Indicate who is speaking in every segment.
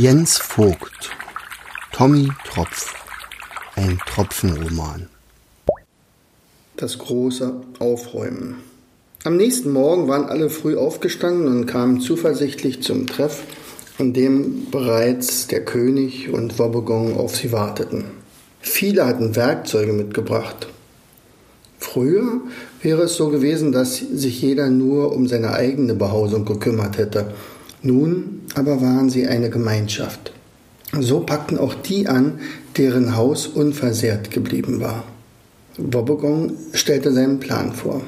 Speaker 1: Jens Vogt Tommy Tropf Ein Tropfenroman
Speaker 2: Das große Aufräumen Am nächsten Morgen waren alle früh aufgestanden und kamen zuversichtlich zum Treff, an dem bereits der König und Wobbegong auf sie warteten. Viele hatten Werkzeuge mitgebracht. Früher wäre es so gewesen, dass sich jeder nur um seine eigene Behausung gekümmert hätte nun aber waren sie eine Gemeinschaft. So packten auch die an, deren Haus unversehrt geblieben war. Wobbegong stellte seinen Plan vor.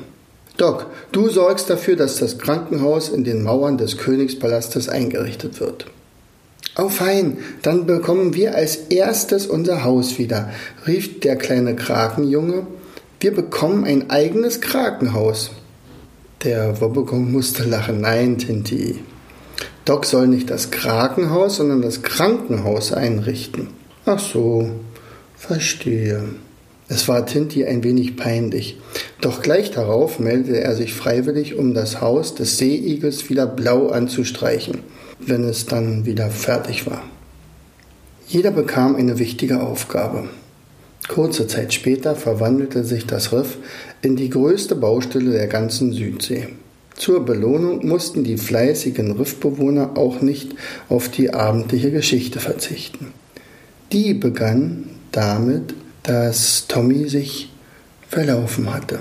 Speaker 2: Doc, du sorgst dafür, dass das Krankenhaus in den Mauern des Königspalastes eingerichtet wird. Oh fein, dann bekommen wir als erstes unser Haus wieder, rief der kleine Krakenjunge. Wir bekommen ein eigenes Krakenhaus. Der Wobbegong musste lachen. Nein, Tinti, Doc soll nicht das Krakenhaus, sondern das Krankenhaus einrichten. Ach so, verstehe. Es war Tinti ein wenig peinlich, doch gleich darauf meldete er sich freiwillig, um das Haus des Seeigels wieder blau anzustreichen, wenn es dann wieder fertig war. Jeder bekam eine wichtige Aufgabe. Kurze Zeit später verwandelte sich das Riff in die größte Baustelle der ganzen Südsee. Zur Belohnung mussten die fleißigen Riffbewohner auch nicht auf die abendliche Geschichte verzichten. Die begann damit, dass Tommy sich verlaufen hatte.